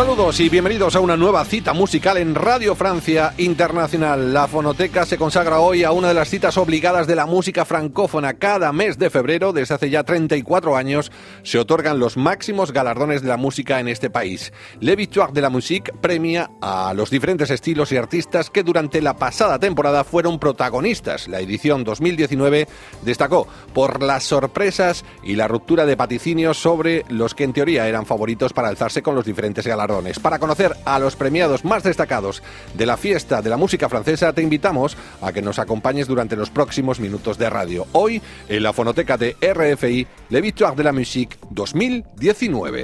Saludos y bienvenidos a una nueva cita musical en Radio Francia Internacional. La Fonoteca se consagra hoy a una de las citas obligadas de la música francófona. Cada mes de febrero, desde hace ya 34 años, se otorgan los máximos galardones de la música en este país. Le Victoire de la Musique premia a los diferentes estilos y artistas que durante la pasada temporada fueron protagonistas. La edición 2019 destacó por las sorpresas y la ruptura de paticinios sobre los que en teoría eran favoritos para alzarse con los diferentes galardones. Para conocer a los premiados más destacados de la fiesta de la música francesa, te invitamos a que nos acompañes durante los próximos minutos de radio. Hoy, en la fonoteca de RFI, Le Victoire de la Musique 2019.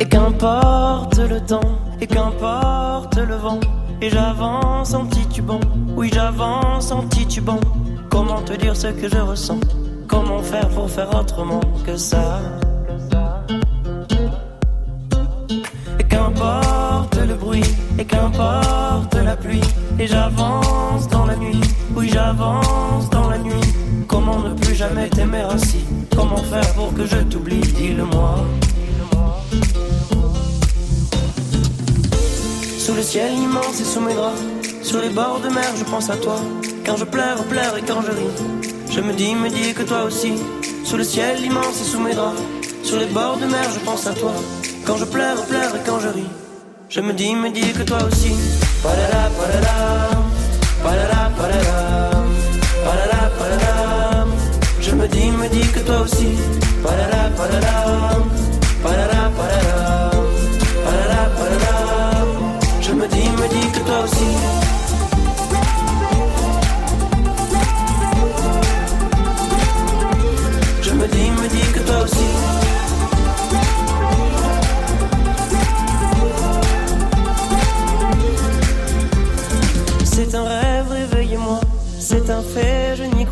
Et qu'importe le temps, et qu'importe le vent, et j'avance en titubant, oui j'avance en titubant. Comment te dire ce que je ressens Comment faire pour faire autrement que ça qu'importe la pluie, et j'avance dans la nuit, oui j'avance dans la nuit. Comment ne plus jamais t'aimer ainsi? Comment faire pour que je t'oublie? Dis-le-moi. Sous le ciel immense et sous mes draps, sur les bords de mer, je pense à toi. Quand je pleure, pleure et quand je ris, je me dis, me dis que toi aussi. Sous le ciel immense et sous mes draps, sur les bords de mer, je pense à toi. Quand je pleure, pleure et quand je ris, je me dis, me dis que toi aussi. Palala, palala, palala, palala, palala, palala. Je me dis, me dis que toi aussi. Palala, palala,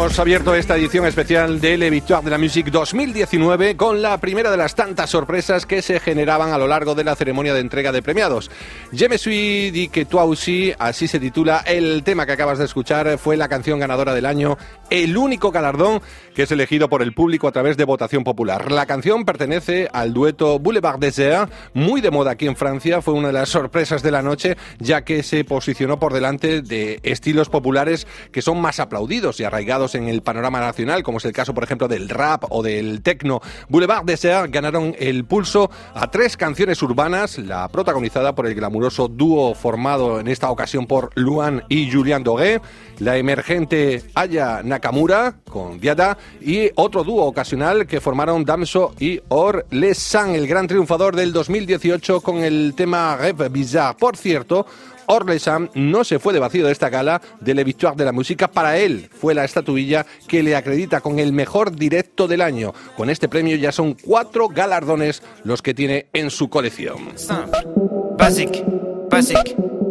Hemos abierto esta edición especial de Le Victoire de la Musique 2019 con la primera de las tantas sorpresas que se generaban a lo largo de la ceremonia de entrega de premiados. Je me suis dit que toi aussi, así se titula el tema que acabas de escuchar, fue la canción ganadora del año, el único galardón que es elegido por el público a través de votación popular. La canción pertenece al dueto Boulevard Désert, muy de moda aquí en Francia, fue una de las sorpresas de la noche, ya que se posicionó por delante de estilos populares que son más aplaudidos y arraigados en el panorama nacional, como es el caso, por ejemplo, del rap o del techno. Boulevard Désert ganaron el pulso a tres canciones urbanas, la protagonizada por el glamuroso dúo formado en esta ocasión por Luan y Julian Dogué, la emergente Aya Nakamura con Diada y otro dúo ocasional que formaron Damso y Or Les San, el gran triunfador del 2018 con el tema Rêve Bizarre. Por cierto, Orlesam no se fue de vacío de esta gala de Le Victoire de la Música. Para él fue la estatuilla que le acredita con el mejor directo del año. Con este premio ya son cuatro galardones los que tiene en su colección. Basique, basique,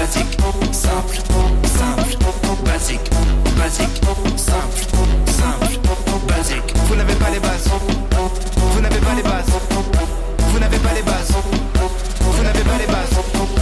basique, simple, simple, basique, basique, simple, simple, basique. Vous n'avez pas les bases. Vous n'avez pas les bases. Vous n'avez pas les bases.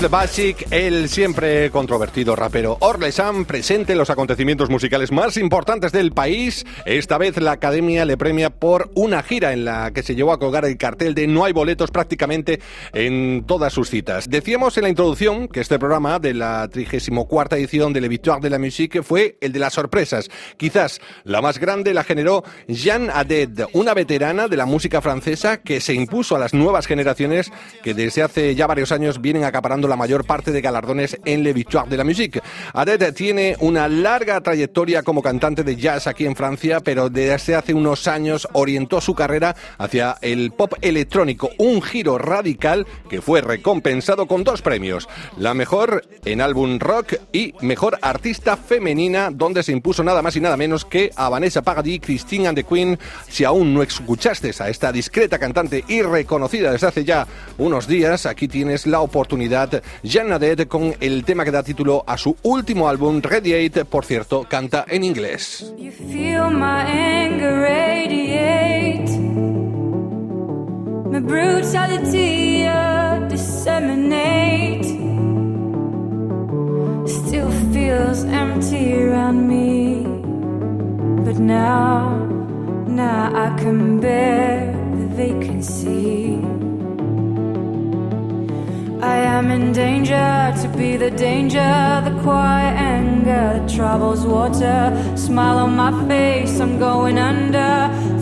Sample Basic, el siempre controvertido rapero Orle Sam, presente en los acontecimientos musicales más importantes del país. Esta vez la academia le premia por una gira en la que se llevó a colgar el cartel de No hay boletos prácticamente en todas sus citas. Decíamos en la introducción que este programa de la 34 edición de Le Victoire de la Musique fue el de las sorpresas. Quizás la más grande la generó Jeanne Aded, una veterana de la música francesa que se impuso a las nuevas generaciones que desde hace ya varios años vienen acaparando la mayor parte de galardones en Le Victoire de la Musique. Aded tiene una larga trayectoria como cantante de jazz aquí en Francia, pero desde hace unos años orientó su carrera hacia el pop electrónico, un giro radical que fue recompensado con dos premios, la mejor en álbum rock y mejor artista femenina, donde se impuso nada más y nada menos que a Vanessa Paradis, Christine and the Queen. Si aún no escuchaste a esta discreta cantante y reconocida desde hace ya unos días, aquí tienes la oportunidad. Jeanne Nadet con el tema que da título a su último álbum, Radiate, por cierto, canta en inglés. You feel my anger radiate, my brutality disseminate. Still feels empty around me, but now, now I can bear the vacancy. I am in danger to be the danger, the quiet anger that troubles water. Smile on my face, I'm going under.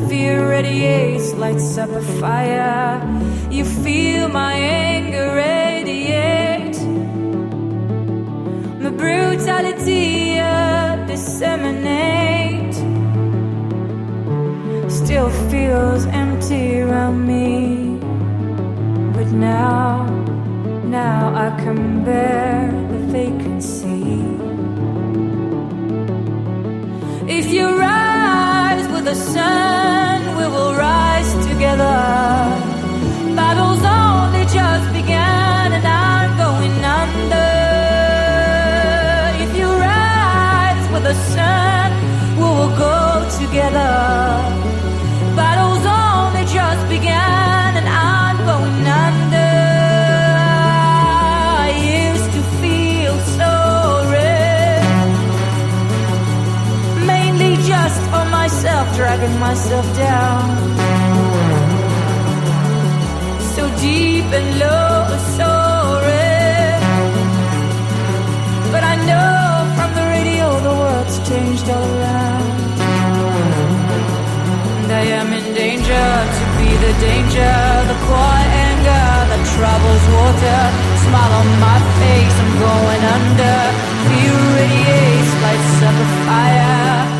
Fear radiates, lights up a fire. You feel my anger radiate, my brutality uh, disseminate. Still feels empty around me, but now. Now I can bear the vacancy. If you rise with the sun, we will rise together. Myself, myself down. So deep and low, so red. But I know from the radio the world's changed all around. And I am in danger to be the danger, the quiet anger that troubles water. Smile on my face, I'm going under. Feel radiates, lights up a fire.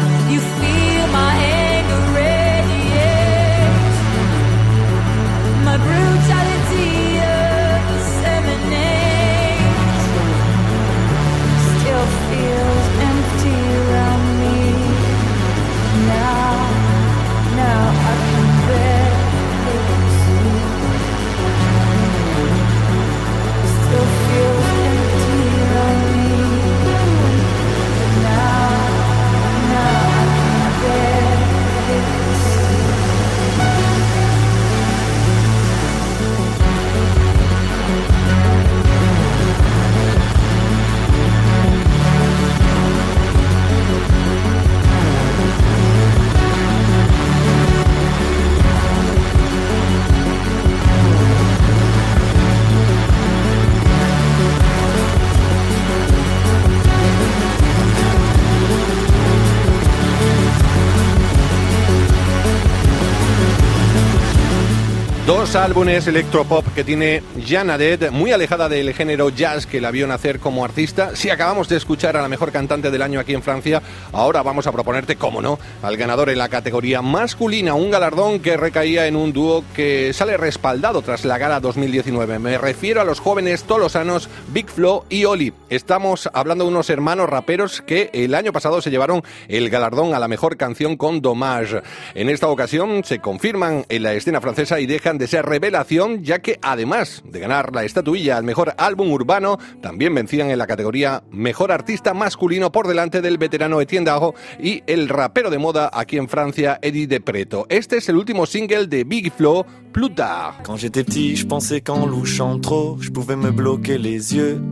Dos álbumes electropop que tiene Jan Adet, muy alejada del género jazz que la vio nacer como artista. Si acabamos de escuchar a la mejor cantante del año aquí en Francia, ahora vamos a proponerte, cómo no, al ganador en la categoría masculina, un galardón que recaía en un dúo que sale respaldado tras la gala 2019. Me refiero a los jóvenes tolosanos Big Flo y Oli. Estamos hablando de unos hermanos raperos que el año pasado se llevaron el galardón a la mejor canción con Dommage. En esta ocasión se confirman en la escena francesa y dejan de ser revelación, ya que además de ganar la estatuilla al mejor álbum urbano, también vencían en la categoría mejor artista masculino por delante del veterano Etienne Daho y el rapero de moda aquí en Francia, Eddie de Preto. Este es el último single de Big Flo, Plus tard. Quand j'étais petit, je pensais qu'en louchant trop, je pouvais me bloquer les yeux.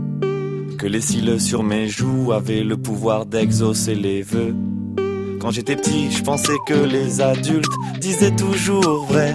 Que les cils sur mes joues avaient le pouvoir d'exaucer les vœux. Quand j'étais petit, je pensais que les adultes disaient toujours vrai.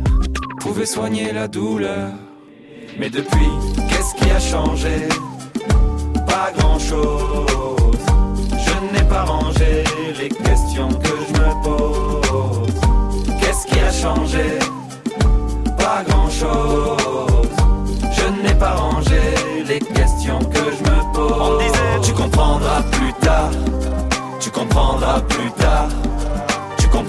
pouvait soigner la douleur. Mais depuis, qu'est-ce qui a changé? Pas grand-chose. Je n'ai pas rangé les questions que je me pose. Qu'est-ce qui a changé? Pas grand-chose. Je n'ai pas rangé les questions que je me pose. On disait, tu comprendras plus tard. Tu comprendras plus tard.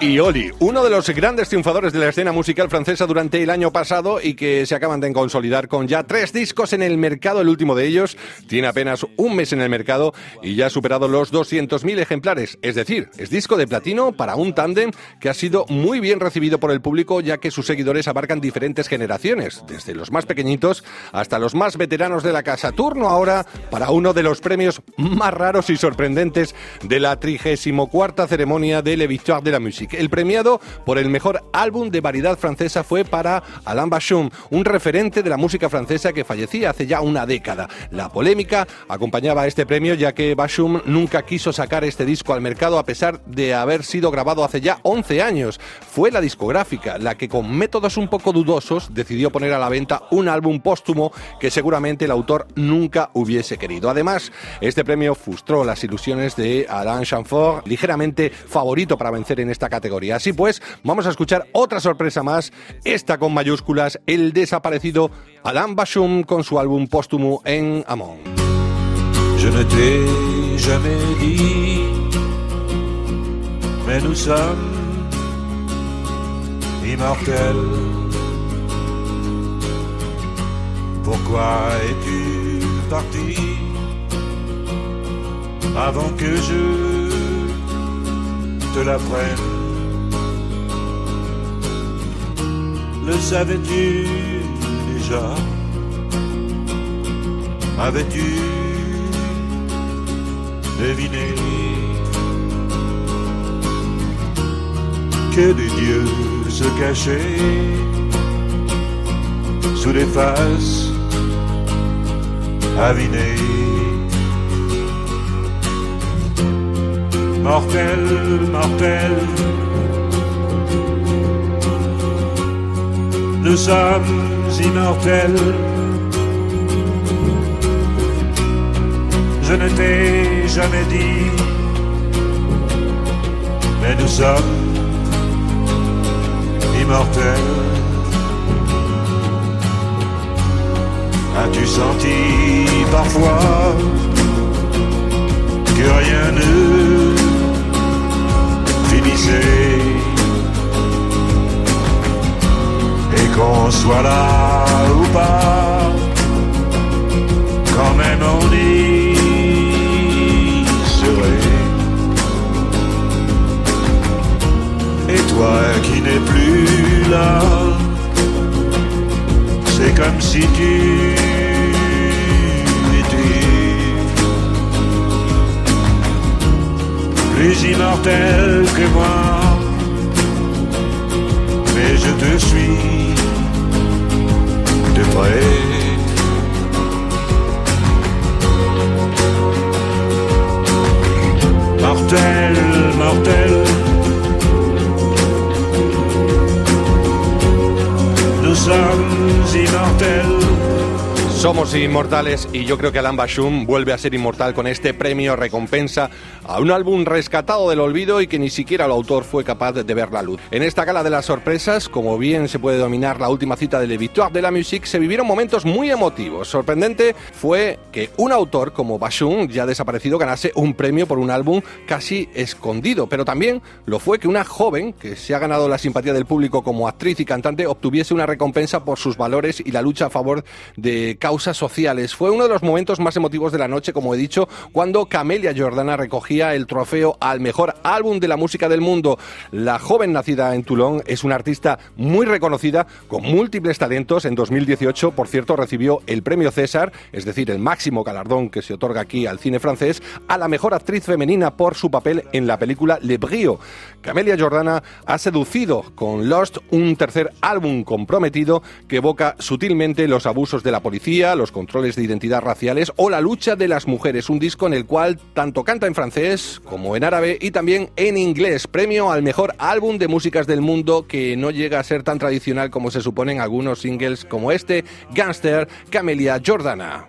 y Oli, uno de los grandes triunfadores de la escena musical francesa durante el año pasado y que se acaban de consolidar con ya tres discos en el mercado. El último de ellos tiene apenas un mes en el mercado y ya ha superado los 200.000 ejemplares. Es decir, es disco de platino para un tándem que ha sido muy bien recibido por el público ya que sus seguidores abarcan diferentes generaciones, desde los más pequeñitos hasta los más veteranos de la casa. Turno ahora para uno de los premios más raros y sorprendentes de la 34 ceremonia de Le Victoire de la Musique. El premiado por el mejor álbum de variedad francesa fue para Alain Bachung, un referente de la música francesa que fallecía hace ya una década. La polémica acompañaba a este premio ya que Bachung nunca quiso sacar este disco al mercado a pesar de haber sido grabado hace ya 11 años. Fue la discográfica la que con métodos un poco dudosos decidió poner a la venta un álbum póstumo que seguramente el autor nunca hubiese querido. Además, este premio frustró las ilusiones de Alain Chamfort, ligeramente favorito para vencer en esta categoría. Así pues, vamos a escuchar otra sorpresa más, esta con mayúsculas, el desaparecido Alain Bashum con su álbum póstumo en Amon. Je ne t'ai jamais dit, mais nous sommes immortels. Pourquoi es-tu parti avant que je te l'apprenne. Le savais-tu déjà? Avais-tu deviné? Que des dieux se cachaient sous les faces avinées mortel, mortel. Nous sommes immortels. Je ne t'ai jamais dit, mais nous sommes immortels. As-tu senti parfois que rien ne et qu'on soit là ou pas, quand même on y serait. Et toi qui n'es plus là, c'est comme si tu plus immortel que moi. Mais je te suis Somos inmortales y yo creo que Alan Bashum vuelve a ser inmortal con este premio recompensa a un álbum rescatado del olvido y que ni siquiera el autor fue capaz de ver la luz. En esta gala de las sorpresas, como bien se puede dominar la última cita de Le Victoire de la Musique, se vivieron momentos muy emotivos. Sorprendente fue que un autor como Bashung, ya desaparecido, ganase un premio por un álbum casi escondido, pero también lo fue que una joven, que se ha ganado la simpatía del público como actriz y cantante, obtuviese una recompensa por sus valores y la lucha a favor de causas sociales. Fue uno de los momentos más emotivos de la noche, como he dicho, cuando Camelia Jordana recogía el trofeo al mejor álbum de la música del mundo. La joven nacida en Toulon es una artista muy reconocida, con múltiples talentos. En 2018, por cierto, recibió el premio César, es decir, el máximo galardón que se otorga aquí al cine francés, a la mejor actriz femenina por su papel en la película Le Brio. Camelia Jordana ha seducido con Lost un tercer álbum comprometido que evoca sutilmente los abusos de la policía, los controles de identidad raciales o la lucha de las mujeres. Un disco en el cual tanto canta en francés como en árabe y también en inglés. Premio al mejor álbum de músicas del mundo que no llega a ser tan tradicional como se suponen algunos singles como este, Gangster, Camelia Jordana.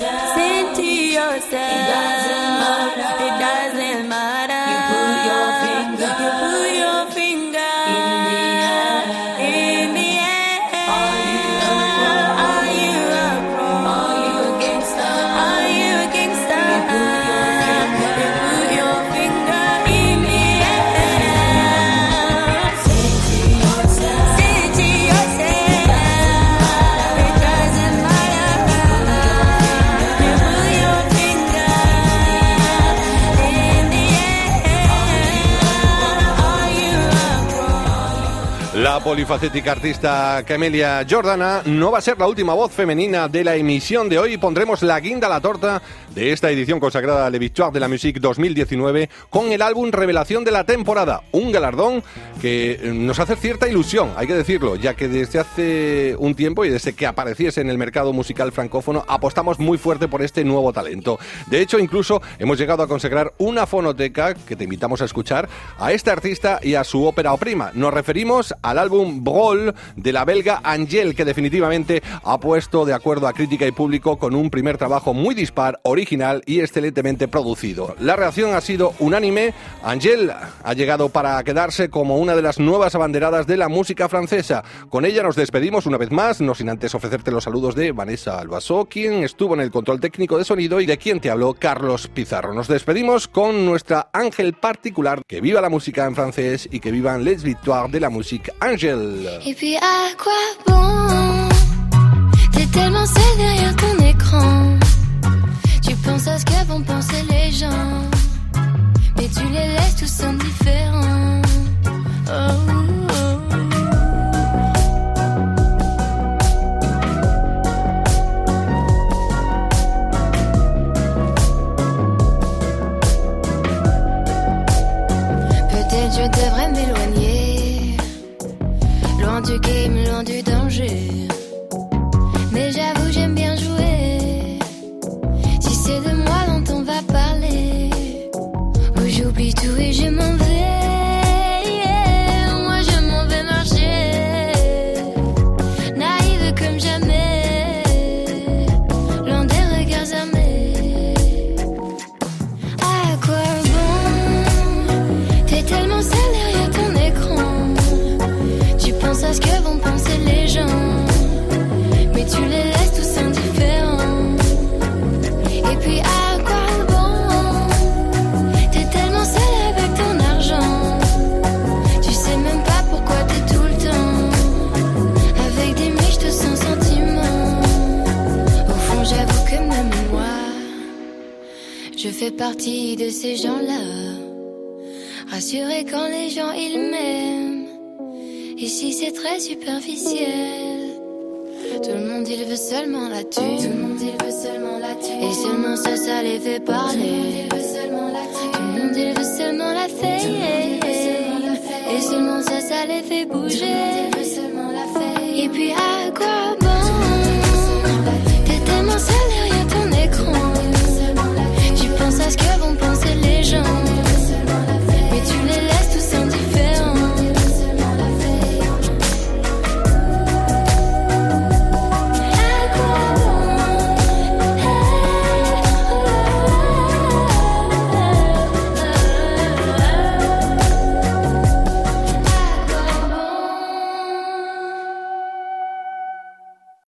yourself. Sing to yourself. Polifacética artista Camelia Jordana no va a ser la última voz femenina de la emisión de hoy. Pondremos la guinda a la torta de esta edición consagrada a Le Victoire de la Musique 2019 con el álbum Revelación de la temporada. Un galardón que eh, nos hace cierta ilusión, hay que decirlo, ya que desde hace un tiempo y desde que apareciese en el mercado musical francófono apostamos muy fuerte por este nuevo talento. De hecho, incluso hemos llegado a consagrar una fonoteca que te invitamos a escuchar a este artista y a su ópera o prima. Nos referimos al álbum Brawl de la belga Angel, que definitivamente ha puesto de acuerdo a crítica y público con un primer trabajo muy dispar, original y excelentemente producido. La reacción ha sido unánime. Angel ha llegado para quedarse como una de las nuevas abanderadas de la música francesa. Con ella nos despedimos una vez más, no sin antes ofrecerte los saludos de Vanessa Albasó, quien estuvo en el control técnico de sonido, y de quien te habló Carlos Pizarro. Nos despedimos con nuestra ángel particular. Que viva la música en francés y que vivan les victoires de la musique Angel. Et puis à quoi bon? T'es tellement seul derrière ton écran. Tu penses à ce que vont penser les gens. Mais tu les laisses tous indifférents. Oh, Ici c'est très superficiel. Tout le monde il veut seulement la thune. Tout le monde il veut seulement la thune. Et seulement ça, ça les fait parler. Tout le monde il veut seulement la thune. Tout le monde il veut seulement la fame. Et seulement ça, ça les fait bouger. Et puis à quoi bon? T'es tellement seul